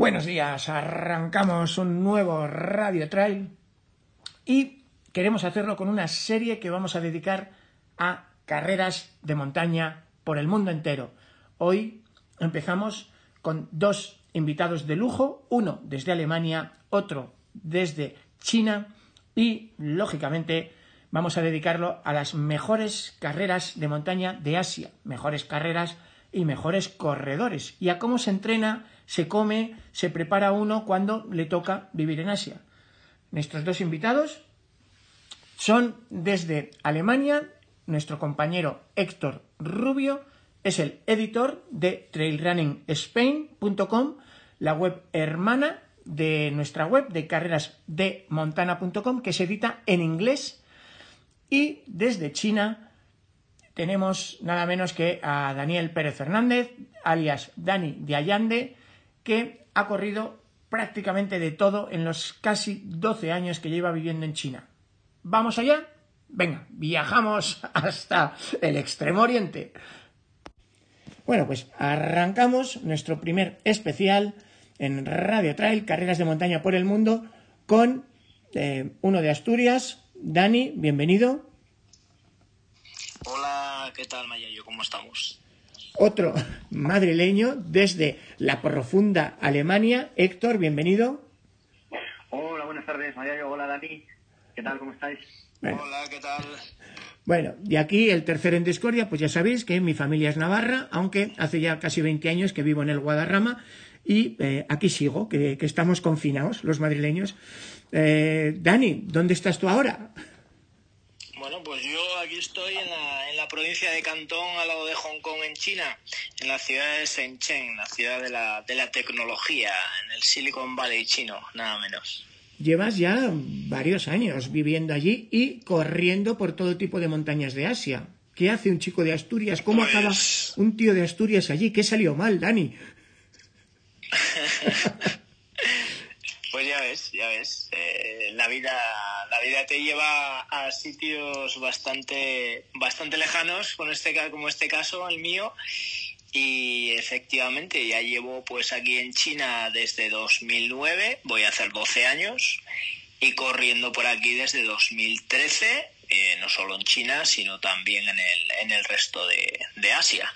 Buenos días, arrancamos un nuevo Radio Trail y queremos hacerlo con una serie que vamos a dedicar a carreras de montaña por el mundo entero. Hoy empezamos con dos invitados de lujo, uno desde Alemania, otro desde China y, lógicamente, vamos a dedicarlo a las mejores carreras de montaña de Asia, mejores carreras y mejores corredores, y a cómo se entrena, se come, se prepara uno cuando le toca vivir en Asia. Nuestros dos invitados son desde Alemania, nuestro compañero Héctor Rubio es el editor de trailrunningspain.com, la web hermana de nuestra web de carrerasdemontana.com que se edita en inglés y desde China tenemos nada menos que a Daniel Pérez Fernández, alias Dani de Allande, que ha corrido prácticamente de todo en los casi 12 años que lleva viviendo en China. ¿Vamos allá? Venga, viajamos hasta el extremo oriente. Bueno, pues arrancamos nuestro primer especial en Radio Trail, carreras de montaña por el mundo, con eh, uno de Asturias. Dani, bienvenido. Hola, ¿qué tal, Mayayo? ¿Cómo estamos? Otro madrileño desde la profunda Alemania. Héctor, bienvenido. Hola, buenas tardes, Mayayo. Hola, Dani. ¿Qué tal? ¿Cómo estáis? Hola, ¿qué tal? Bueno, de aquí el tercero en discordia, pues ya sabéis que mi familia es navarra, aunque hace ya casi 20 años que vivo en el Guadarrama y eh, aquí sigo, que, que, estamos confinados los madrileños. Eh, Dani, ¿dónde estás tú ahora? Bueno, pues yo aquí estoy en la, en la, provincia de Cantón, al lado de Hong Kong, en China, en la ciudad de Shenzhen, la ciudad de la, de la tecnología, en el Silicon Valley chino, nada menos. Llevas ya varios años viviendo allí y corriendo por todo tipo de montañas de Asia. ¿Qué hace un chico de Asturias? ¿Cómo Pues- acaba un tío de Asturias allí? ¿Qué salió mal, Dani? Pues ya ves, ya ves. La vida, la vida te lleva a sitios bastante, bastante lejanos, con este, como este caso, el mío. Y efectivamente, ya llevo pues aquí en China desde 2009, voy a hacer 12 años, y corriendo por aquí desde 2013, eh, no solo en China, sino también en el, en el resto de, de Asia.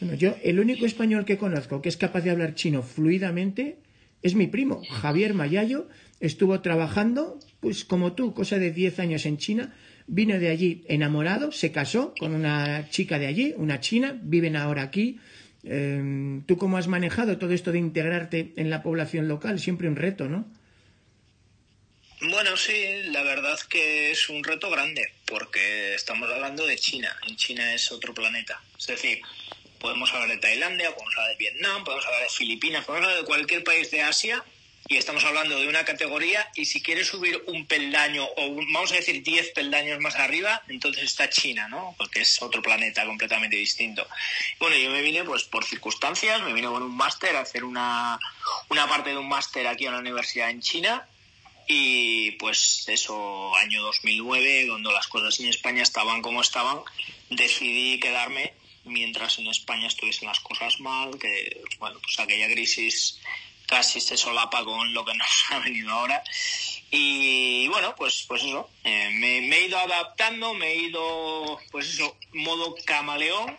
Bueno, yo el único español que conozco que es capaz de hablar chino fluidamente es mi primo, Javier Mayayo. Estuvo trabajando, pues como tú, cosa de 10 años en China. Vino de allí enamorado, se casó con una chica de allí, una china, viven ahora aquí. Eh, ¿Tú cómo has manejado todo esto de integrarte en la población local? Siempre un reto, ¿no? Bueno, sí, la verdad que es un reto grande, porque estamos hablando de China, y China es otro planeta. Es decir, podemos hablar de Tailandia, podemos hablar de Vietnam, podemos hablar de Filipinas, podemos hablar de cualquier país de Asia, y estamos hablando de una categoría, y si quieres subir un peldaño, o vamos a decir 10 peldaños más arriba, entonces está China, ¿no? Porque es otro planeta completamente distinto. Bueno, yo me vine pues por circunstancias, me vine con un máster a hacer una, una parte de un máster aquí en la universidad en China, y pues eso, año 2009, cuando las cosas en España estaban como estaban, decidí quedarme mientras en España estuviesen las cosas mal, que bueno, pues aquella crisis casi se solapa con lo que nos ha venido ahora. Y bueno, pues, pues eso, eh, me, me he ido adaptando, me he ido, pues eso, modo camaleón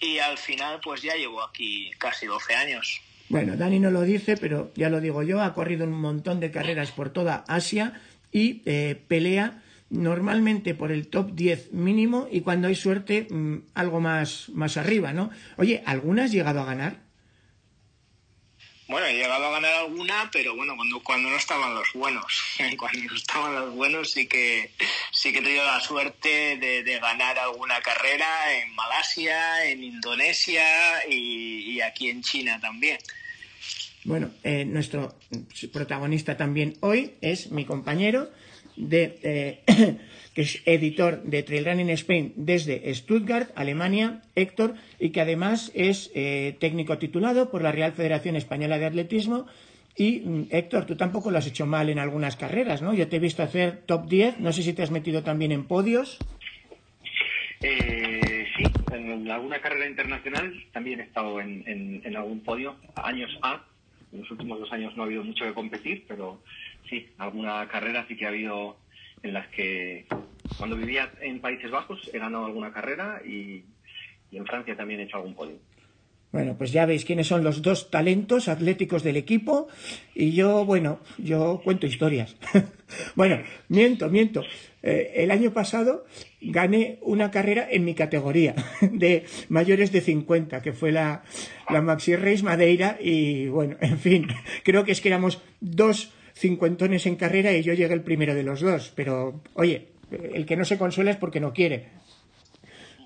y al final pues ya llevo aquí casi 12 años. Bueno, Dani no lo dice, pero ya lo digo yo, ha corrido un montón de carreras por toda Asia y eh, pelea normalmente por el top 10 mínimo y cuando hay suerte mm, algo más, más arriba, ¿no? Oye, ¿alguna has llegado a ganar? Bueno, he llegado a ganar alguna, pero bueno, cuando, cuando no estaban los buenos. cuando no estaban los buenos sí que sí que he tenido la suerte de, ganar alguna carrera en Malasia, en Indonesia y, aquí en China también. Bueno, eh, nuestro protagonista también hoy es mi compañero de eh, que es editor de Trail Running Spain desde Stuttgart, Alemania, Héctor, y que además es eh, técnico titulado por la Real Federación Española de Atletismo. Y mm, Héctor, tú tampoco lo has hecho mal en algunas carreras, ¿no? Yo te he visto hacer top 10, no sé si te has metido también en podios. Eh, sí, en alguna carrera internacional también he estado en, en algún podio, años A. En los últimos dos años no ha habido mucho que competir, pero sí, alguna carrera sí que ha habido en las que cuando vivía en Países Bajos he ganado alguna carrera y, en Francia también he hecho algún podio. Bueno, pues ya veis quiénes son los dos talentos atléticos del equipo y yo, bueno, yo cuento historias. bueno, miento, miento. Eh, el año pasado gané una carrera en mi categoría de mayores de 50, que fue la, la Maxi Race Madeira y bueno, en fin, creo que es que éramos dos cincuentones en carrera y yo llegué el primero de los dos. Pero, oye, el que no se consuela es porque no quiere.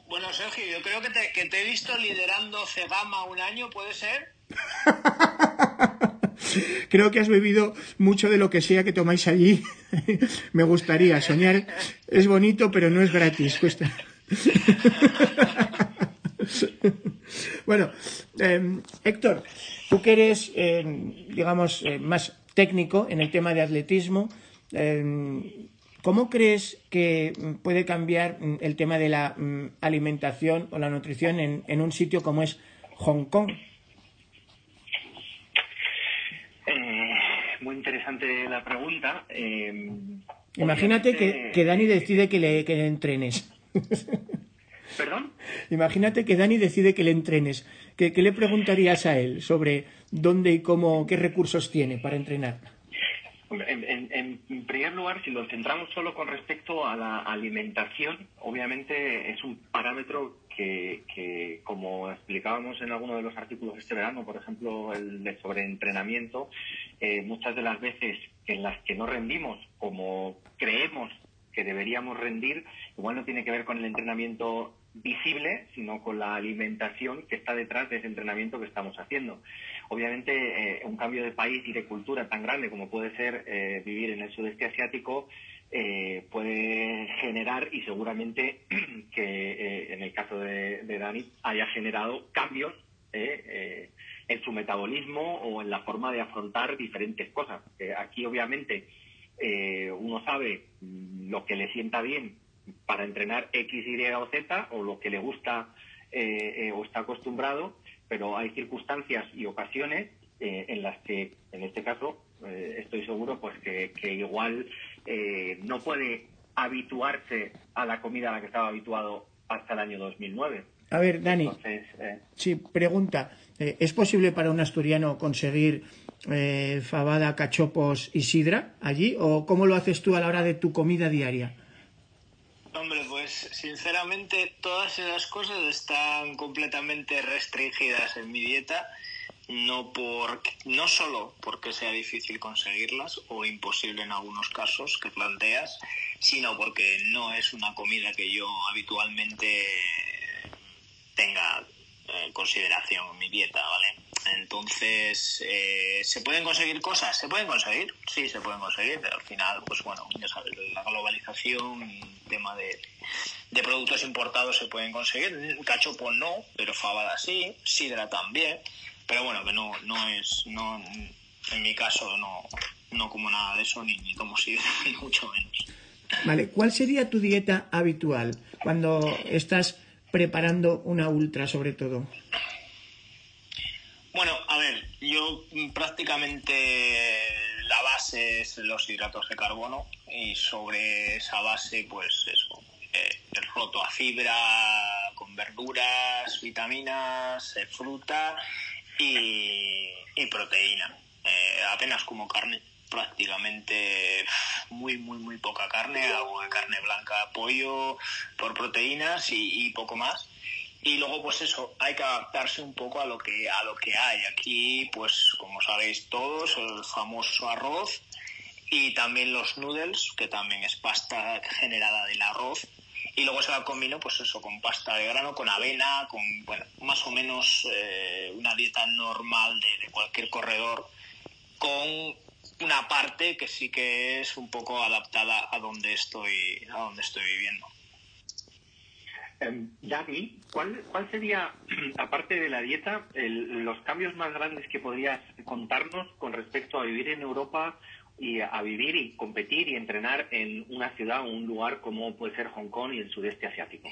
Bueno, Sergio, yo creo que te, que te he visto liderando Cegama un año, ¿puede ser? creo que has bebido mucho de lo que sea que tomáis allí. Me gustaría. Soñar es bonito, pero no es gratis. Cuesta. bueno, em, Héctor, tú que eres, em, digamos, eh, más técnico en el tema de atletismo. Em, ¿Cómo crees que puede cambiar mm, el tema de la mm, alimentación o la nutrición en, un sitio como es Hong Kong? Eh, muy interesante la pregunta. Em, Imagínate que, Dani decide que le, que le entrenes. ¿Perdón? Imagínate que Dani decide que le entrenes. ¿Qué, le preguntarías a él sobre dónde y cómo, qué recursos tiene para entrenar? En, primer lugar, si lo centramos solo con respecto a la alimentación, obviamente es un parámetro que, como explicábamos en alguno de los artículos este verano, por ejemplo, el de sobreentrenamiento, eh, muchas de las veces en las que no rendimos como creemos que deberíamos rendir, igual no tiene que ver con el entrenamiento visible, sino con la alimentación que está detrás de ese entrenamiento que estamos haciendo. Obviamente, eh, un cambio de país y de cultura tan grande como puede ser eh, vivir en el sudeste asiático eh, puede generar, y seguramente que en el caso de, de, Dani haya generado cambios en su metabolismo o en la forma de afrontar diferentes cosas. aquí, obviamente, uno sabe lo que le sienta bien para entrenar X, Y o Z o lo que le gusta eh, eh, o está acostumbrado, pero hay circunstancias y ocasiones eh, en las que, en este caso, estoy seguro pues que, igual no puede habituarse a la comida a la que estaba habituado hasta el año 2009. A ver, Dani, sí, pregunta, ¿es posible para un asturiano conseguir fabada, cachopos y sidra allí? ¿O cómo lo haces tú a la hora de tu comida diaria? Hombre, pues sinceramente todas esas cosas están completamente restringidas en mi dieta, no por no solo porque sea difícil conseguirlas o imposible en algunos casos que planteas, sino porque no es una comida que yo habitualmente tenga en consideración en mi dieta, ¿vale? Entonces, eh, ¿se pueden conseguir cosas? ¿Se pueden conseguir? Sí, se pueden conseguir, pero al final, pues bueno, ya sabes, la globalización, tema de, productos importados se pueden conseguir. Cachopo no, pero fabada sí, sidra también, pero bueno, que no, no es, no, en mi caso no, no como nada de eso, ni, ni tomo sidra, ni mucho menos. Vale, ¿cuál sería tu dieta habitual cuando estás preparando una ultra sobre todo? Bueno, a ver, yo prácticamente la base es los hidratos de carbono y sobre esa base, pues eso, eh, roto a fibra con verduras, vitaminas, eh, fruta y, proteína. Eh, apenas como carne, prácticamente muy, muy, muy poca carne, algo de carne blanca, pollo por proteínas y poco más y luego pues eso hay que adaptarse un poco a lo que a lo que hay. Aquí pues como sabéis todos el famoso arroz y también los noodles que también es pasta generada del arroz. Y luego se va combinando pues eso con pasta de grano con avena con bueno más o menos eh, una dieta normal de, de cualquier corredor con una parte que sí que es un poco adaptada a donde estoy a donde estoy viviendo Dani, ¿cuál, ¿cuál sería, aparte de la dieta, los cambios más grandes que podrías contarnos con respecto a vivir en Europa y a, vivir y competir y entrenar en una ciudad o un lugar como puede ser Hong Kong y el sudeste asiático?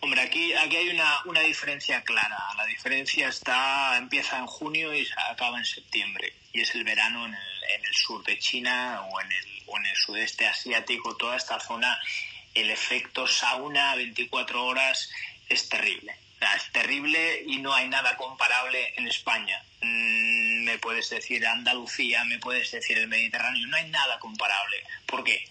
Hombre, aquí, aquí hay una, una diferencia clara. La diferencia está empieza en junio y acaba en septiembre. Y es el verano en el, en el sur de China o en, el, o en el sudeste asiático, toda esta zona, el efecto sauna 24 horas es terrible. Es terrible y no hay nada comparable en España. Mm, me puedes decir Andalucía, me puedes decir el Mediterráneo, no hay nada comparable. ¿Por qué?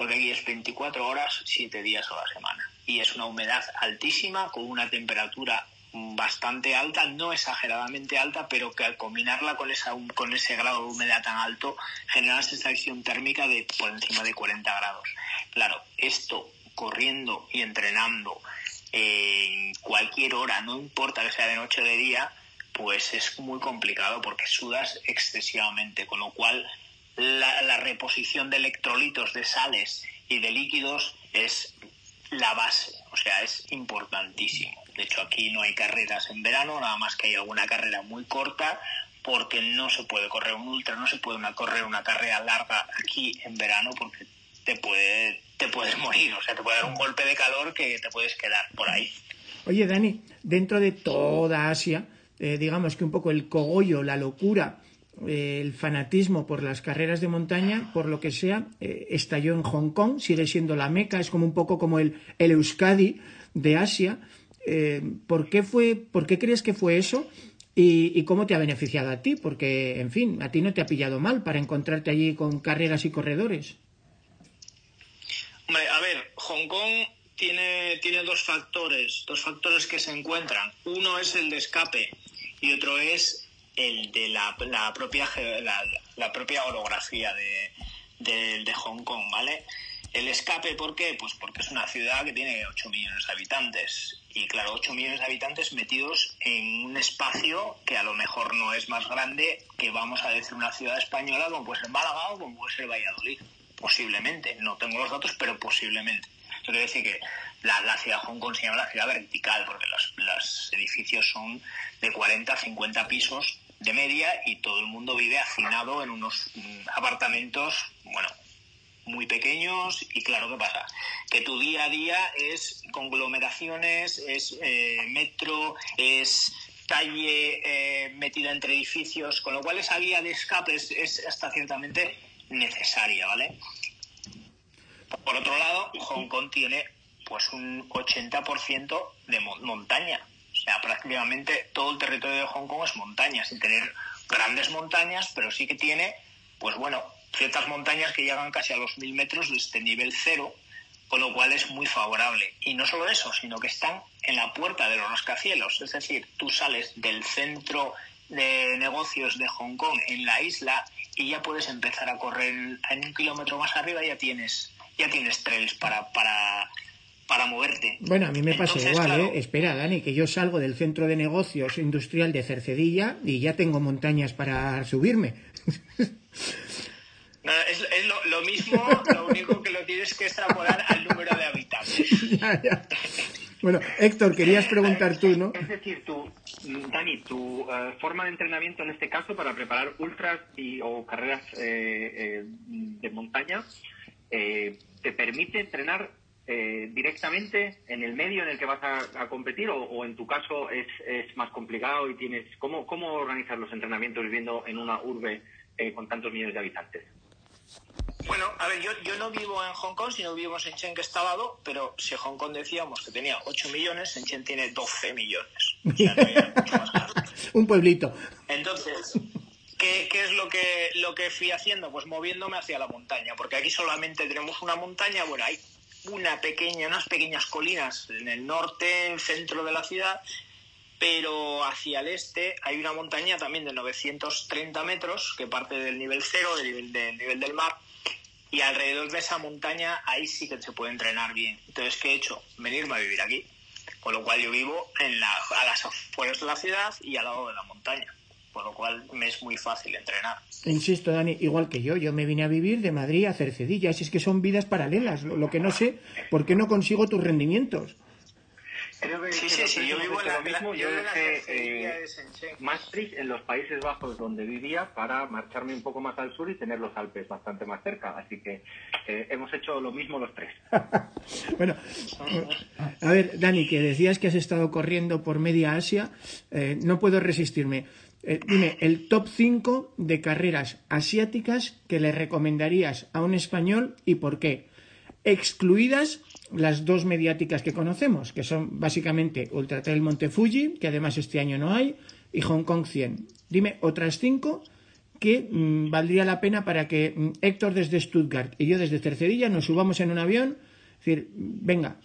porque aquí es 24 horas, 7 días a la semana. Y es una humedad altísima, con una temperatura bastante alta, no exageradamente alta, pero que al combinarla con, esa, con ese grado de humedad tan alto, genera una sensación térmica de por encima de 40 grados. Claro, esto corriendo y entrenando en cualquier hora, no importa que sea de noche o de día, pues es muy complicado porque sudas excesivamente, con lo cual la, la, reposición de electrolitos, de sales y de líquidos es la base, o sea, es importantísimo. De hecho, aquí no hay carreras en verano, nada más que hay alguna carrera muy corta, porque no se puede correr un ultra, no se puede correr una carrera larga aquí en verano, porque te puede te puedes morir, o sea, te puede dar un golpe de calor que te puedes quedar por ahí. Oye, Dani, dentro de toda Asia, eh, digamos que un poco el cogollo, la locura, el fanatismo por las carreras de montaña, por lo que sea, eh, estalló en Hong Kong, sigue siendo la meca, es como un poco como el, el Euskadi de Asia. Eh, ¿por, qué fue, ¿Por qué crees que fue eso? Y, ¿Y cómo te ha beneficiado a ti? Porque, en fin, a ti no te ha pillado mal para encontrarte allí con carreras y corredores. A ver, Hong Kong tiene, tiene dos factores, dos factores que se encuentran. Uno es el de escape y otro es el de la, la propia la, la, propia orografía de, de, Hong Kong, ¿vale? El escape, ¿por qué? Pues porque es una ciudad que tiene 8 millones de habitantes. Y claro, 8 millones de habitantes metidos en un espacio que a lo mejor no es más grande que, vamos a decir, una ciudad española como puede ser Málaga o como puede ser Valladolid. Posiblemente. No tengo los datos, pero posiblemente. Eso quiere decir que la, la, ciudad Hong Kong se llama la ciudad vertical, porque los, los edificios son de 40 a 50 pisos de media y todo el mundo vive hacinado en unos mm, apartamentos, bueno, muy pequeños y claro, ¿qué pasa? Que tu día a día es conglomeraciones, es eh, metro, es calle eh, metida entre edificios, con lo cual esa vía de escape es, es hasta ciertamente necesaria, ¿vale? Por otro lado, Hong Kong tiene pues un 80% de montaña. O sea, prácticamente todo el territorio de Hong Kong es montaña, sin tener grandes montañas, pero sí que tiene, pues bueno, ciertas montañas que llegan casi a los mil metros desde nivel cero, con lo cual es muy favorable. Y no solo eso, sino que están en la puerta de los rascacielos. Es decir, tú sales del centro de negocios de Hong Kong en la isla y ya puedes empezar a correr en un kilómetro más arriba ya tienes ya tienes trails para, para, para moverte. Bueno, a mí me pasa Entonces, igual, claro, ¿eh? Espera, Dani, que yo salgo del centro de negocios industrial de Cercedilla y ya tengo montañas para subirme. no, es, es lo, lo mismo, lo único que lo tienes que extrapolar al número de habitantes. ya, ya. Bueno, Héctor, querías preguntar tú, ¿no? Es decir, tu, Dani, tu uh, forma de entrenamiento en este caso para preparar ultras y, o carreras eh, eh, de montaña eh, te permite entrenar eh, directamente en el medio en el que vas a, a competir o, o, en tu caso es, es, más complicado y tienes cómo, cómo organizar los entrenamientos viviendo en una urbe eh, con tantos millones de habitantes. Bueno, a ver, yo, yo no vivo en Hong Kong, sino vivo en Shenzhen, que está al lado, pero si Hong Kong decíamos que tenía 8 millones, Shenzhen tiene 12 millones. O sea, no Un pueblito. Entonces, ¿qué, ¿qué, es lo que, lo que fui haciendo? Pues moviéndome hacia la montaña, porque aquí solamente tenemos una montaña, bueno, hay una pequeña, unas pequeñas colinas en el norte, centro de la ciudad, pero hacia el este hay una montaña también de 930 metros que parte del nivel cero, del nivel, del mar, y alrededor de esa montaña ahí sí que se puede entrenar bien. Entonces, ¿qué he hecho? Venirme a vivir aquí. Con lo cual yo vivo en la, a las afueras de la ciudad y al lado de la montaña. Por lo cual me es muy fácil entrenar. Insisto, Dani, igual que yo, yo me vine a vivir de Madrid a Cercedilla, si es que son vidas paralelas. Lo, lo que no sé, ¿por qué no consigo tus rendimientos? Sí, sí, sí, yo vivo en la, mismo. Yo dejé eh, Maastricht en los Países Bajos donde vivía para marcharme un poco más al sur y tener los Alpes bastante más cerca. Así que eh, hemos hecho lo mismo los tres. bueno, a ver, Dani, que decías que has estado corriendo por media Asia, eh, no puedo resistirme. dime, el top 5 de carreras asiáticas que le recomendarías a un español y por qué. Excluidas las dos mediáticas que conocemos, que son básicamente Ultra Trail Monte Fuji, que además este año no hay, y Hong Kong 100. Dime otras cinco que mm, valdría la pena para que mm, Héctor desde Stuttgart y yo desde Tercerilla nos subamos en un avión. Es decir, venga.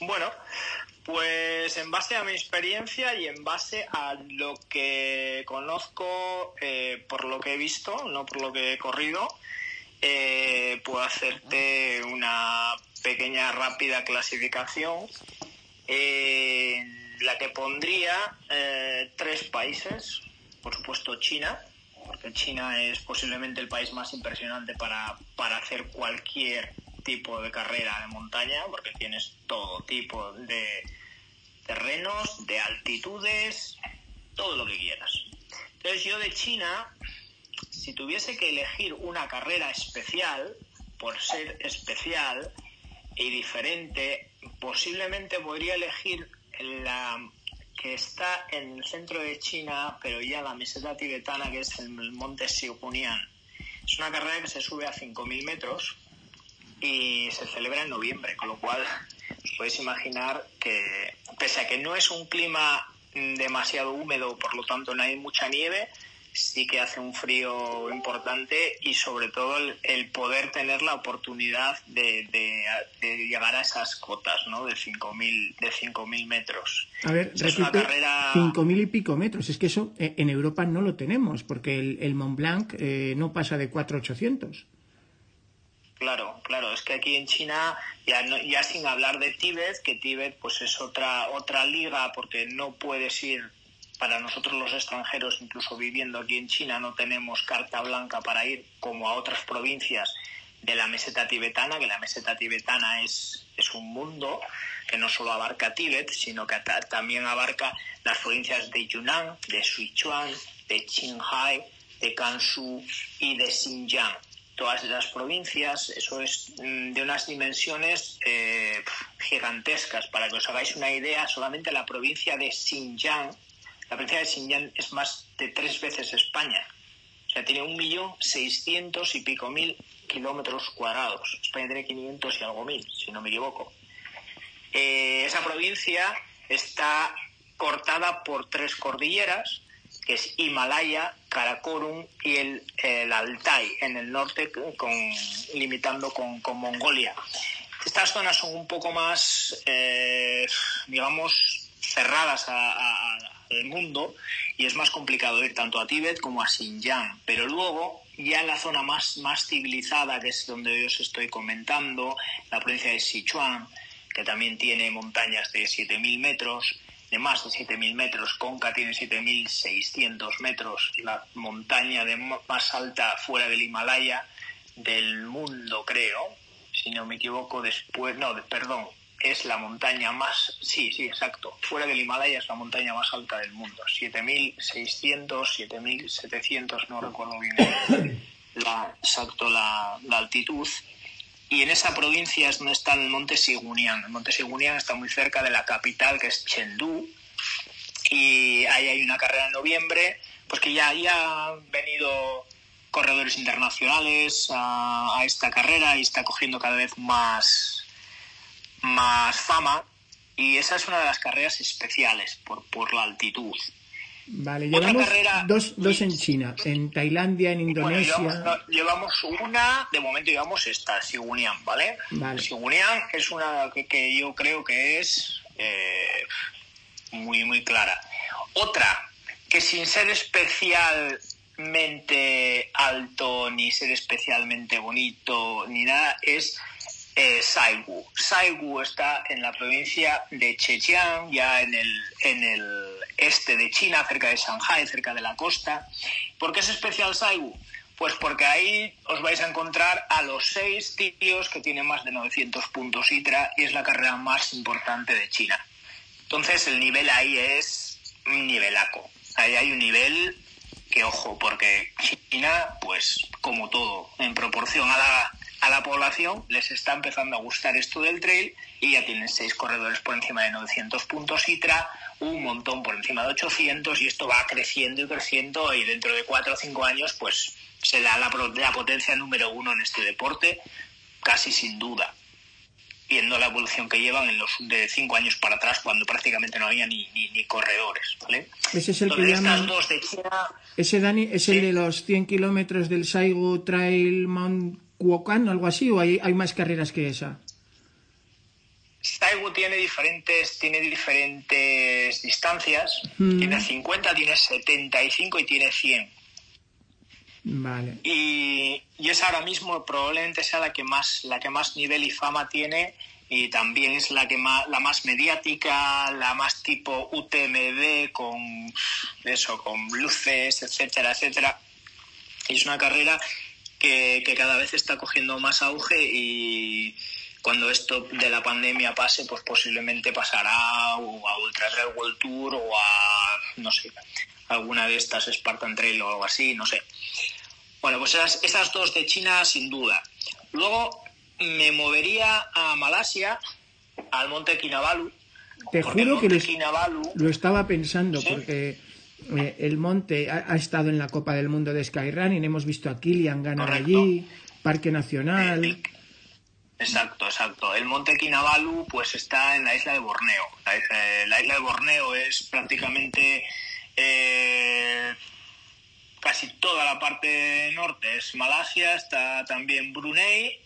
Bueno, pues en base a mi experiencia y en base a lo que conozco eh, por lo que he visto, no por lo que he corrido, eh, puedo hacerte una pequeña rápida clasificación en la que pondría eh, tres países, por supuesto China, porque China es posiblemente el país más impresionante para, para hacer cualquier tipo de carrera de montaña, porque tienes todo tipo de terrenos, de altitudes, todo lo que quieras. Entonces yo de China si tuviese que elegir una carrera especial, por ser especial y diferente, posiblemente podría elegir la que está en el centro de China, pero ya la meseta tibetana, que es el monte Siukunian. Es una carrera que se sube a 5.000 metros y se celebra en noviembre, con lo cual os podéis imaginar que, pese a que no es un clima demasiado húmedo, por lo tanto no hay mucha nieve, sí que hace un frío importante y sobre todo el, poder tener la oportunidad de, llegar a esas cotas ¿no? de 5.000 de 5.000 metros. A ver, es repite, carrera... 5.000 y pico metros. Es que eso eh, en Europa no lo tenemos porque el, Mont Blanc eh, no pasa de 4.800. Claro, claro, es que aquí en China, ya, ya sin hablar de Tíbet, que Tíbet pues es otra, otra liga porque no puedes ir para nosotros los extranjeros, incluso viviendo aquí en China, no tenemos carta blanca para ir como a otras provincias de la meseta tibetana, que la meseta tibetana es, es un mundo que no solo abarca Tíbet, sino que también abarca las provincias de Yunnan, de Sichuan, de Qinghai, de Gansu y de Xinjiang. Todas esas provincias, eso es mm, de unas dimensiones eh, gigantescas. Para que os hagáis una idea, solamente la provincia de Xinjiang la provincia de Xinjiang es más de tres veces España. O sea, tiene un millón seiscientos y pico mil kilómetros cuadrados. España tiene 500 y algo mil, si no me equivoco. Eh, esa provincia está cortada por tres cordilleras, que es Himalaya, Karakorum y el, Altai, en el norte, limitando con, Mongolia. Estas zonas son un poco más, eh, digamos, cerradas a, el mundo y es más complicado ir tanto a Tíbet como a Xinjiang. Pero luego, ya en la zona más, más civilizada, que es donde os estoy comentando, la provincia de Sichuan, que también tiene montañas de 7.000 metros, de más de 7.000 metros, Conca tiene 7.600 metros, la montaña de más alta fuera del Himalaya del mundo, creo, si no me equivoco, después, no, perdón, es la montaña más, sí, sí, exacto, fuera del Himalaya es la montaña más alta del mundo, 7600, 7700, no recuerdo bien la, exacto la, altitud. Y en esa provincia es donde está el monte Sigunian. El monte Sigunian está muy cerca de la capital, que es Chengdu, y ahí hay una carrera en noviembre, pues que ya, ya han venido corredores internacionales a, a esta carrera y está cogiendo cada vez más, más fama y esa es una de las carreras especiales por, por la altitud. Vale, llevamos dos, dos en China, en Tailandia, en Indonesia. llevamos, una, de momento llevamos esta, Sigunian, ¿vale? vale. Sigunian es una que, yo creo que es eh, muy, muy clara. Otra, que sin ser especialmente alto, ni ser especialmente bonito, ni nada, es eh, Saigu. Saigu está en la provincia de Zhejiang, ya en el, en el este de China, cerca de Shanghai, cerca de la costa. ¿Por qué es especial Saigu? Pues porque ahí os vais a encontrar a los seis tíos que tienen más de 900 puntos ITRA y es la carrera más importante de China. Entonces el nivel ahí es nivelaco. Ahí hay un nivel que, ojo, porque China, pues como todo, en proporción a la a la población les está empezando a gustar esto del trail y ya tienen seis corredores por encima de 900 puntos ITRA, un montón por encima de 800 y esto va creciendo y creciendo y dentro de cuatro o cinco años pues será la, la potencia número uno en este deporte, casi sin duda viendo la evolución que llevan en los de cinco años para atrás cuando prácticamente no había ni, ni, corredores ¿vale? ese es el que llaman ese Dani es el de los 100 kilómetros del Saigo Trail Mount Kuokan, algo así, o hay, hay más carreras que esa? Saigu tiene diferentes, tiene diferentes distancias. Mm. Tiene 50, tiene 75 y tiene 100. Vale. Y, y, es ahora mismo probablemente sea la que más la que más nivel y fama tiene y también es la que más la más mediática, la más tipo UTMB con eso, con luces, etcétera, etcétera. Y es una carrera que, cada vez está cogiendo más auge y cuando esto de la pandemia pase, pues posiblemente pasará a Ultra Trail World Tour o a, no sé, alguna de estas Spartan Trail o algo así, no sé. Bueno, pues esas, esas dos de China sin duda. Luego me movería a Malasia, al monte Kinabalu. Te juro que lo estaba pensando, porque eh, el monte ha, estado en la Copa del Mundo de Skyrunning, hemos visto a Kilian ganar allí, Parque Nacional. exacto, exacto. El monte Kinabalu pues está en la isla de Borneo. La isla, de Borneo es prácticamente eh, casi toda la parte norte es Malasia, está también Brunei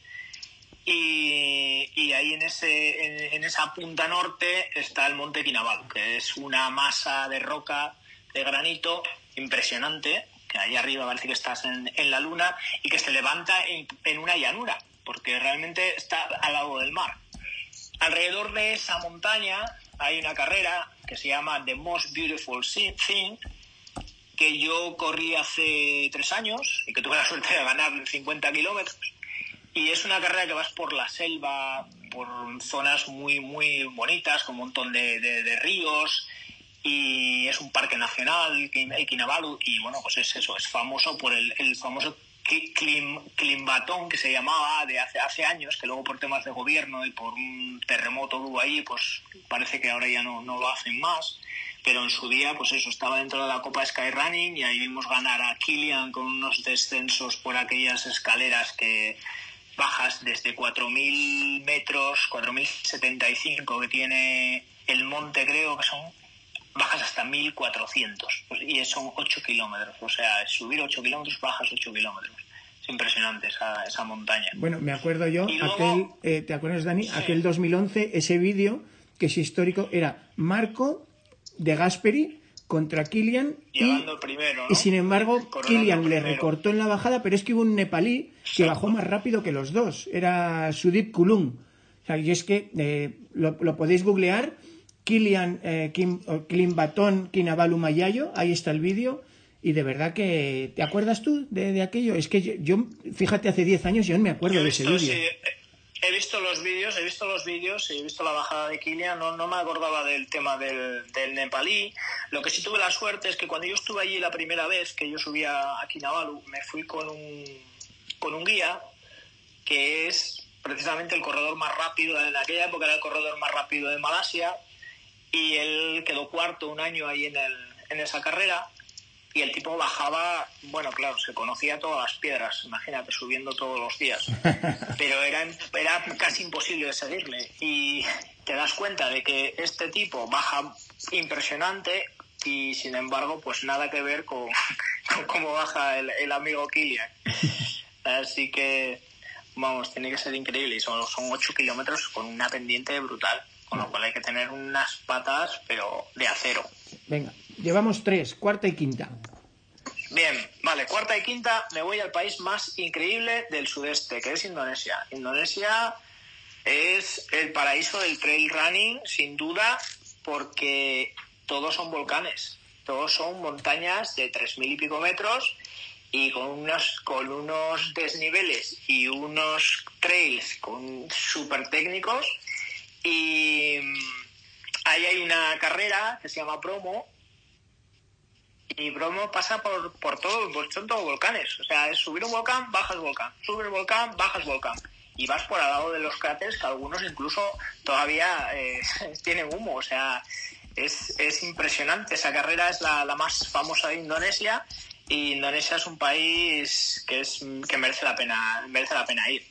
y, ahí en, ese, en, esa punta norte está el monte Kinabalu, que es una masa de roca de granito impresionante, que ahí arriba parece que estás en, la luna y que se levanta en, una llanura, porque realmente está al lado del mar. Alrededor de esa montaña hay una carrera que se llama The Most Beautiful Thing, que yo corrí hace tres años y que tuve la suerte de ganar 50 kilómetros. Y es una carrera que vas por la selva, por zonas muy, muy bonitas, con un montón de, de ríos, y es un parque nacional, Kinabalu, y bueno, pues es eso, es famoso por el, el famoso Climbatón que se llamaba de hace, hace años, que luego por temas de gobierno y por un terremoto hubo ahí, pues parece que ahora ya no, no lo hacen más. Pero en su día, pues eso, estaba dentro de la Copa Skyrunning y ahí vimos ganar a Kilian con unos descensos por aquellas escaleras que bajas desde 4.000 metros, 4.075 que tiene el monte, creo que son bajas hasta 1400 pues, y son 8 kilómetros. O sea, subir 8 kilómetros, bajas 8 kilómetros. Es impresionante esa, esa montaña. Bueno, me acuerdo yo, aquel, eh, ¿te acuerdas, Dani? Aquel 2011, ese vídeo que es histórico, era Marco de Gasperi contra Kilian y, y sin embargo Kilian le recortó en la bajada, pero es que hubo un nepalí que bajó más rápido que los dos, era Sudip Kulung. O sea, y es que eh, lo, lo podéis googlear Kilian eh, Kim, Batón Mayayo, ahí está el vídeo. Y de verdad que, ¿te acuerdas tú de, aquello? Es que yo, fíjate, hace 10 años yo no me acuerdo de ese vídeo. he visto los vídeos, he visto los vídeos, he visto la bajada de Kilian, no, no me acordaba del tema del, del, nepalí. Lo que sí tuve la suerte es que cuando yo estuve allí la primera vez que yo subía a Kinabalu, me fui con un, con un guía que es precisamente el corredor más rápido, en aquella época era el corredor más rápido de Malasia, y él quedó cuarto un año ahí en, el, en esa carrera y el tipo bajaba, bueno, claro, se conocía todas las piedras, imagínate, subiendo todos los días, pero era, era casi imposible de seguirle. Y te das cuenta de que este tipo baja impresionante, y sin embargo, pues nada que ver con, cómo baja el, amigo Kilian. Así que, vamos, tiene que ser increíble. Y son, son 8 kilómetros con una pendiente brutal, con lo cual hay que tener unas patas, pero de acero. Venga, llevamos tres, cuarta y quinta. Bien, vale, cuarta y quinta, me voy al país más increíble del sudeste, que es Indonesia. Indonesia es el paraíso del trail running, sin duda, porque todos son volcanes, todos son montañas de tres mil y pico metros y con unos, con unos desniveles y unos trails con súper técnicos. Y mm, ahí hay una carrera que se llama Promo, y Bromo pasa por, por todo, son todos volcanes. O sea, es subir un volcán, bajas volcán, subir el volcán, bajas volcán. Y vas por al lado de los cráteres que algunos incluso todavía eh, tienen humo. O sea, es, es impresionante. Esa carrera es la, la, más famosa de Indonesia y Indonesia es un país que, es, que merece, la pena, merece la pena ir.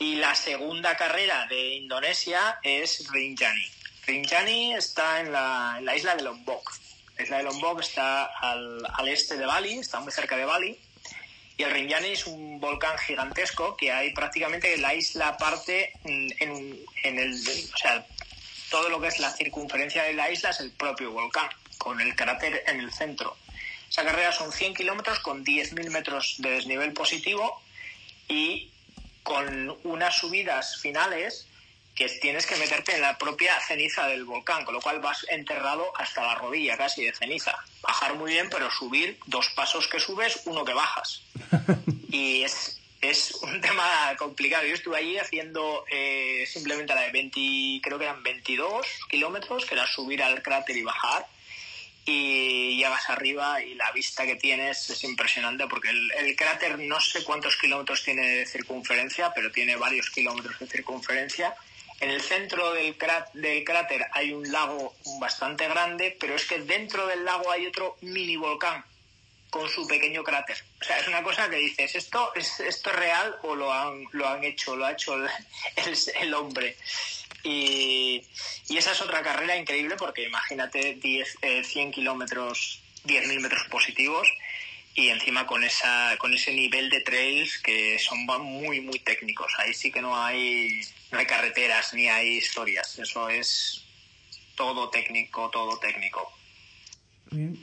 Y la segunda carrera de Indonesia es Rinjani. Rinjani está en la, en la isla de Lombok la isla de Lombok está al, al, este de Bali, está muy cerca de Bali. Y el Rinjani es un volcán gigantesco que hay prácticamente la isla parte en, en el. O sea, todo lo que es la circunferencia de la isla es el propio volcán, con el cráter en el centro. Esa carrera son 100 kilómetros con 10.000 metros de desnivel positivo y con unas subidas finales que tienes que meterte en la propia ceniza del volcán, con lo cual vas enterrado hasta la rodilla casi de ceniza. Bajar muy bien, pero subir dos pasos que subes, uno que bajas. Y es, es un tema complicado. Yo estuve allí haciendo eh, simplemente la de 20, creo que eran 22 kilómetros, que era subir al cráter y bajar. Y llegas arriba y la vista que tienes es impresionante porque el, el cráter no sé cuántos kilómetros tiene de circunferencia, pero tiene varios kilómetros de circunferencia en el centro del, cráter hay un lago bastante grande, pero es que dentro del lago hay otro mini volcán con su pequeño cráter. O sea, es una cosa que dices, ¿esto es, esto real o lo han, lo han hecho, lo ha hecho el, hombre? Y, esa es otra carrera increíble porque imagínate 10, 100 eh, kilómetros, 10.000 metros positivos y encima con esa con ese nivel de trails que son muy muy técnicos. Ahí sí que no hay no hay carreteras ni hay historias. Eso es todo técnico todo técnico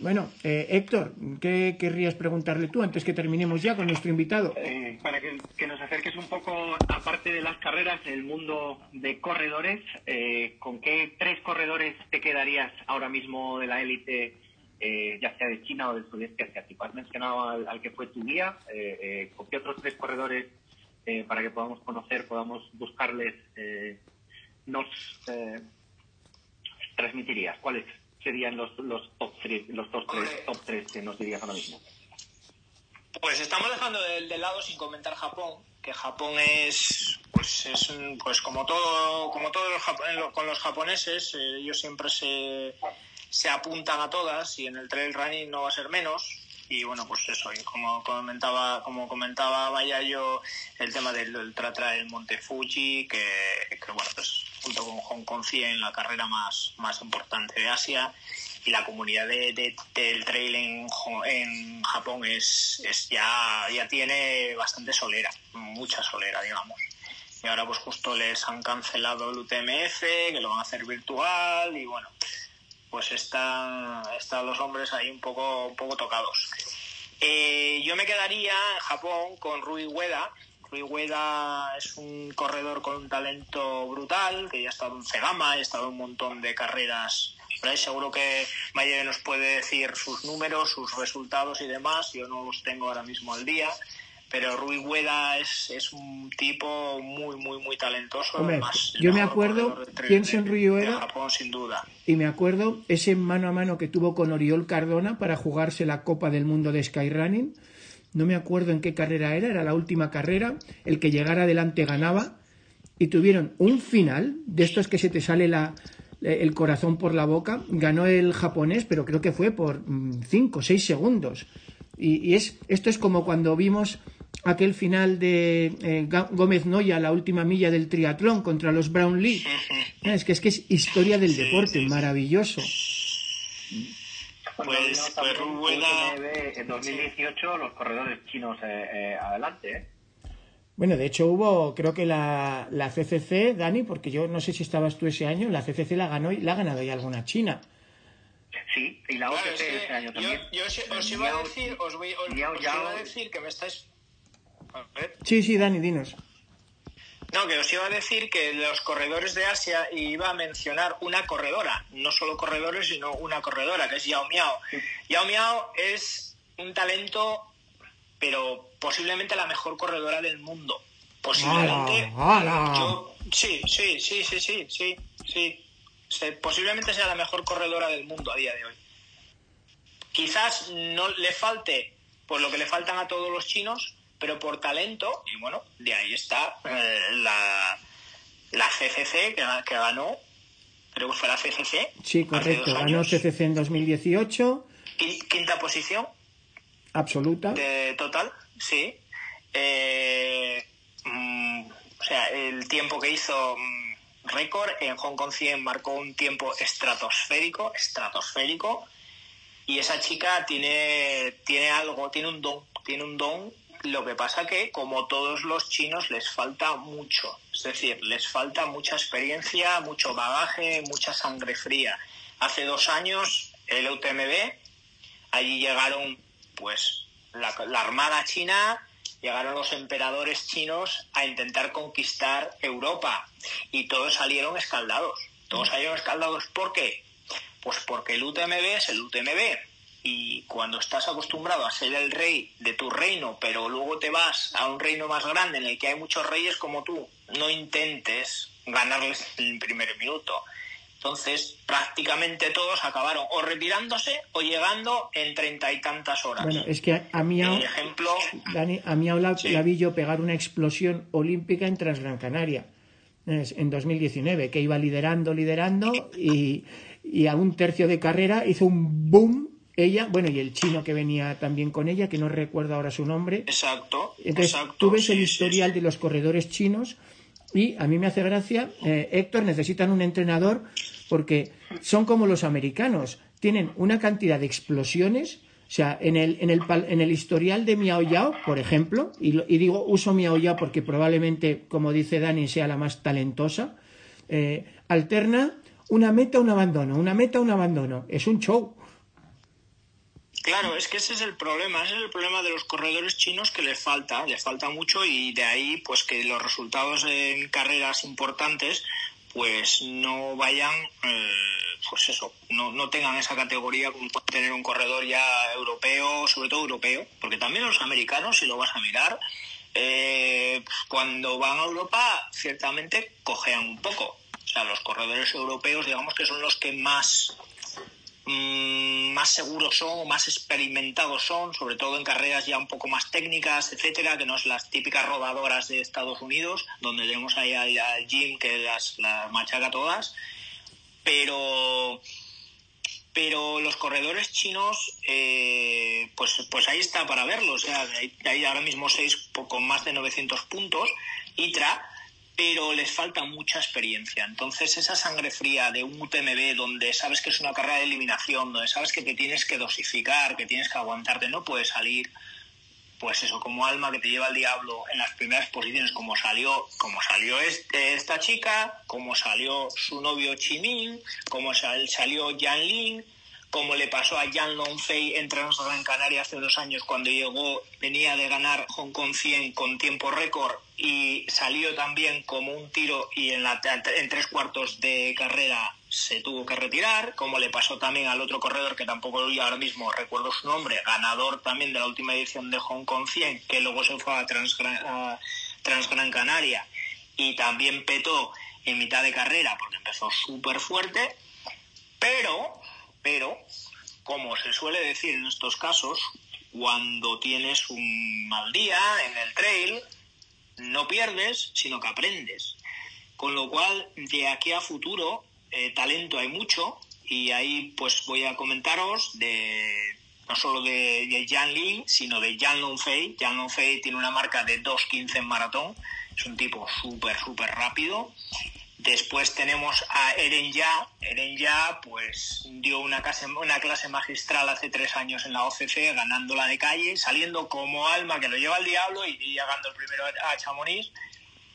bueno, eh, Héctor, ¿qué querrías preguntarle tú antes que terminemos ya con nuestro invitado? Eh, para que, nos acerques un poco, aparte de las carreras, el mundo de corredores, eh, ¿con qué tres corredores te quedarías ahora mismo de la élite eh, ya sea de China o del sudeste asiático. Has mencionado al, que fue tu guía. Eh, eh, ¿Con qué otros tres corredores, para que podamos conocer, podamos buscarles, nos transmitirías? ¿Cuáles serían los, los top tres, los top tres, top tres que nos dirías ahora mismo? Pues estamos dejando del, lado sin comentar Japón, que Japón es, pues es, pues como todo, como todo con los japoneses, ellos siempre se se apuntan a todas y en el trail running no va a ser menos y bueno pues eso y como comentaba como comentaba vaya yo el tema del, trata del Monte Fuji que, bueno pues junto con Hong Kong 100 la carrera más más importante de Asia y la comunidad de, del trail en, en Japón es, es ya ya tiene bastante solera mucha solera digamos y ahora pues justo les han cancelado el UTMF que lo van a hacer virtual y bueno pues están, están los hombres ahí un poco, un poco tocados. Eh, yo me quedaría en Japón con Rui Ueda. Rui Ueda es un corredor con un talento brutal, que ya ha estado en Cegama, ha estado en un montón de carreras. Pero seguro que Mayer nos puede decir sus números, sus resultados y demás. Yo no los tengo ahora mismo al día pero Rui Hueda es, es un tipo muy, muy, muy talentoso. yo me acuerdo, pienso en Rui Hueda, Japón, sin duda. Y me acuerdo ese mano a mano que tuvo con Oriol Cardona para jugarse la Copa del Mundo de Skyrunning. No me acuerdo en qué carrera era, era la última carrera. El que llegara adelante ganaba. Y tuvieron un final, de estos que se te sale la, el corazón por la boca. Ganó el japonés, pero creo que fue por 5 o 6 segundos. Y, y, es, esto es como cuando vimos aquel final de eh, Gómez Noya, la última milla del triatlón contra los Brownlee. Es que es que es historia del deporte, maravilloso. Pues, pues Rueda... En 2018 los corredores chinos eh, eh, adelante, ¿eh? Bueno, de hecho hubo, creo que la, la CCC, Dani, porque yo no sé si estabas tú ese año, la CCC la ganó y la ha ganado ya alguna china. Sí, y la OCC ese año también. Yo, os, iba a decir, os, voy, iba a decir que me estáis... Sí, sí, Dani, dinos. No, que os iba a decir que los corredores de Asia iba a mencionar una corredora, no solo corredores, sino una corredora, que es Yao Miao. Yao Miao es un talento pero posiblemente la mejor corredora del mundo. Posiblemente. sí, sí, sí, sí, sí, sí, sí. Posiblemente sea la mejor corredora del mundo a día de hoy. Quizás no le falte por lo que le faltan a todos los chinos, pero por talento, y bueno, de ahí está eh, la, la CCC que, que ganó, creo que fue la CCC. Sí, correcto, ganó CCC en 2018. Quinta posición absoluta. De total, sí. Eh, mm, o sea, el tiempo que hizo mm, récord en Hong Kong 100 marcó un tiempo estratosférico, estratosférico. Y esa chica tiene, tiene algo, tiene un don, tiene un don. Lo que pasa que, como todos los chinos, les falta mucho. Es decir, les falta mucha experiencia, mucho bagaje, mucha sangre fría. Hace dos años, el UTMB, allí llegaron pues la, armada china llegaron los emperadores chinos a intentar conquistar Europa y todos salieron escaldados. Todos salieron escaldados. ¿Por qué? Pues porque el UTMB es el UTMB. Y cuando estás acostumbrado a ser el rey de tu reino, pero luego te vas a un reino más grande en el que hay muchos reyes como tú, no intentes ganarles en el primer minuto. Entonces, prácticamente todos acabaron o retirándose o llegando en treinta y tantas horas. Bueno, es que a mí, ejemplo, Dani, a mí la, la, vi yo pegar una explosión olímpica en Transgran Canaria en 2019, que iba liderando, liderando y, y a un tercio de carrera hizo un boom ella, bueno, y el chino que venía también con ella, que no recuerdo ahora su nombre. Exacto. Entonces, tú ves el historial de los corredores chinos y a mí me hace gracia, eh, Héctor, necesitan un entrenador porque son como los americanos, tienen una cantidad de explosiones. O sea, en el, en el, en el historial de Miao Yao, por ejemplo, y, digo uso Miao Yao porque probablemente, como dice Dani, sea la más talentosa, eh, alterna una meta, un abandono, una meta, un abandono. Es un show. Claro, es que ese es el problema, ese es el problema de los corredores chinos que les falta, les falta mucho y de ahí pues que los resultados en carreras importantes pues no vayan, eh, pues eso, no, no tengan esa categoría como puede tener un corredor ya europeo, sobre todo europeo, porque también los americanos, si lo vas a mirar, eh, cuando van a Europa ciertamente cojean un poco. O sea, los corredores europeos digamos que son los que más Mm, más seguros son, más experimentados son, sobre todo en carreras ya un poco más técnicas, etcétera, que no es las típicas rodadoras de Estados Unidos, donde tenemos ahí al, Jim que las, machaca todas. Pero pero los corredores chinos, eh, pues, pues ahí está para verlo. O sea, hay, hay ahora mismo seis con más de 900 puntos. ITRA, pero les falta mucha experiencia. Entonces, esa sangre fría de un UTMB donde sabes que es una carrera de eliminación, donde sabes que te tienes que dosificar, que tienes que aguantarte, no puedes salir, pues eso, como alma que te lleva al diablo en las primeras posiciones, como salió, como salió este, esta chica, como salió su novio Chimin, como salió Yan Lin, como le pasó a Jan Longfei en Transgran Canaria hace dos años cuando llegó, venía de ganar Hong Kong 100 con tiempo récord y salió también como un tiro y en, tres cuartos de carrera se tuvo que retirar, como le pasó también al otro corredor que tampoco lo ahora mismo recuerdo su nombre, ganador también de la última edición de Hong Kong 100, que luego se fue a Transgran, a Transgran Canaria. Y también petó en mitad de carrera porque empezó súper fuerte, pero pero, como se suele decir en estos casos, cuando tienes un mal día en el trail, no pierdes, sino que aprendes. Con lo cual, de aquí a futuro, eh, talento hay mucho y ahí pues voy a comentaros de no solo de, Jan Lee, sino de Jan Longfei. Jan Longfei tiene una marca de 2.15 en maratón, es un tipo súper, súper rápido Después tenemos a Eren Ya. Eren Ya, pues, dio una clase, una clase magistral hace tres años en la OCC, ganando la de calle, saliendo como alma que lo lleva el diablo y, llegando el primero a Chamonix.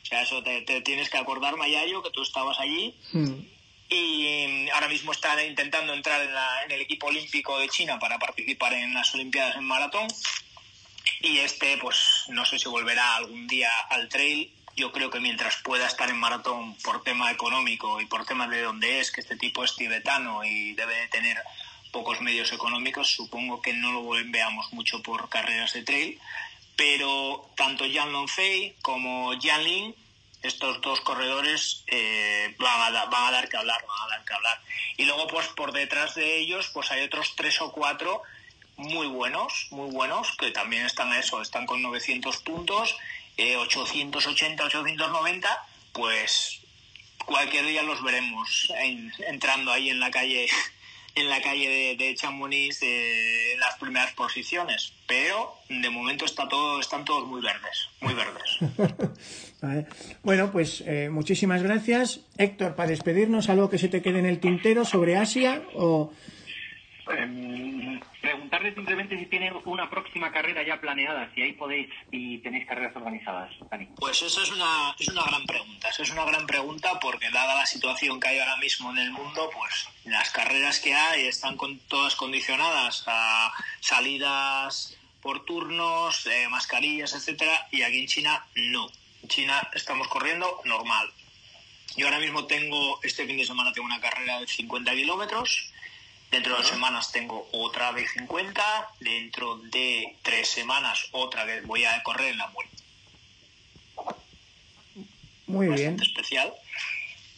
O sea, eso te, tienes que acordar, Mayayo, que tú estabas allí. Hmm. Y ahora mismo está intentando entrar en, en el equipo olímpico de China para participar en las Olimpiadas en maratón. Y este, pues, no sé si volverá algún día al trail yo creo que mientras pueda estar en maratón por tema económico y por tema de dónde es, que este tipo es tibetano y debe de tener pocos medios económicos, supongo que no lo veamos mucho por carreras de trail, pero tanto Jan Longfei como Jan Lin, estos dos corredores eh, van, a, van a dar que hablar, van a dar que hablar. Y luego pues por detrás de ellos pues hay otros tres o cuatro muy buenos, muy buenos, que también están a eso, están con 900 puntos 880, eh, 890, pues cualquier día los veremos entrando ahí en la calle en la calle de, de Chamonix en las primeras posiciones. Pero de momento está todo están todos muy verdes muy verdes. Bueno pues eh, muchísimas gracias. Héctor para despedirnos algo que se te quede en el tintero sobre Asia o em, preguntarle simplemente si tiene una próxima carrera ya planeada, si ahí podéis y tenéis carreras organizadas, Dani. Pues eso es una, es una gran pregunta. Eso es una gran pregunta porque dada la situación que hay ahora mismo en el mundo, pues las carreras que hay están con, todas condicionadas a salidas por turnos, eh, mascarillas, etcétera, y aquí en China no. En China estamos corriendo normal. Yo ahora mismo tengo, este fin de semana tengo una carrera de 50 kilómetros, Dentro de dos semanas tengo otra de 50. Dentro de tres semanas otra que voy a correr en la muerte. Muy bien. especial.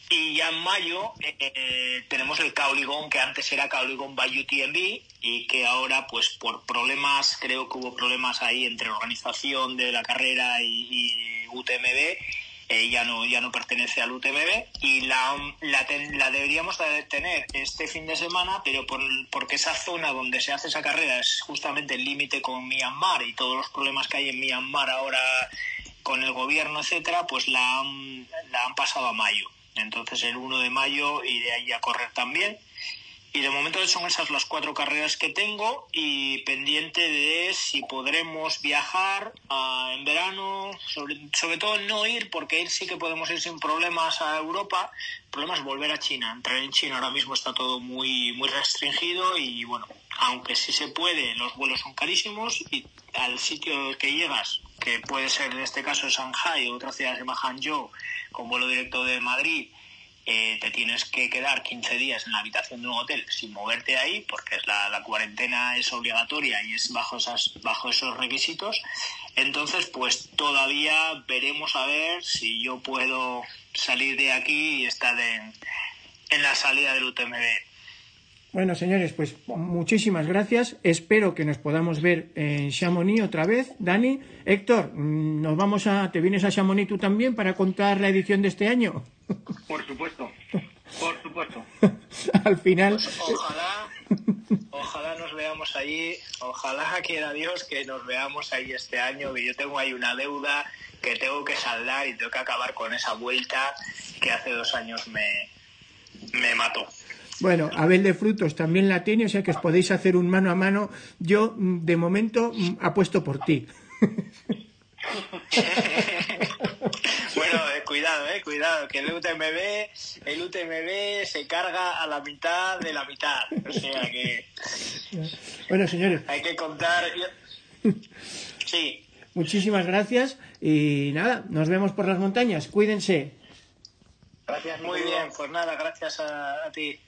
Y ya en mayo eh, tenemos el Cauligón, que antes era Cauligón by UTMB y que ahora, pues por problemas, creo que hubo problemas ahí entre organización de la carrera y, y UTMB, eh, ya, no, ya no pertenece al UTMB y la, la, la, deberíamos tener este fin de semana, pero por, porque esa zona donde se hace esa carrera es justamente el límite con Myanmar y todos los problemas que hay en Myanmar ahora con el gobierno, etcétera, pues la han, la han pasado a mayo. Entonces el 1 de mayo iré ahí a correr también y de momento son esas las cuatro carreras que tengo y pendiente de si podremos viajar ah, en verano, sobre, todo no ir, porque ir sí que podemos ir sin problemas a Europa. El problema es volver a China. Entrar en China ahora mismo está todo muy, muy restringido y bueno, aunque sí se puede, los vuelos son carísimos y al sitio que llegas, que puede ser en este caso Shanghai o otra ciudad se llama Hangzhou, con vuelo directo de Madrid, eh, te tienes que quedar 15 días en la habitación de un hotel sin moverte ahí, porque es la, cuarentena es obligatoria y es bajo, esas, bajo esos requisitos. Entonces, pues todavía veremos a ver si yo puedo salir de aquí y estar en, en la salida del UTMB. Bueno, señores, pues muchísimas gracias. Espero que nos podamos ver en Chamonix otra vez. Dani, Héctor, mm, nos vamos a, ¿te vienes a Chamonix tú también para contar la edición de este año? Por supuesto, por supuesto. Al final. Pues ojalá, ojalá nos veamos allí. Ojalá quiera Dios que nos veamos ahí este año. Que yo tengo ahí una deuda que tengo que saldar y tengo que acabar con esa vuelta que hace dos años me, me mató. Bueno, Abel de Frutos también la tiene, o sea que os podéis hacer un mano a mano. Yo, mm, de momento, mm, apuesto por ti. bueno, eh, cuidado, eh, cuidado, que el UTMB, el UTMB se carga a la mitad de la mitad. O sea que. Bueno, señores. Hay que contar. Sí. Muchísimas gracias y nada, nos vemos por las montañas. Cuídense. Gracias, muy bien. Pues nada, gracias a ti.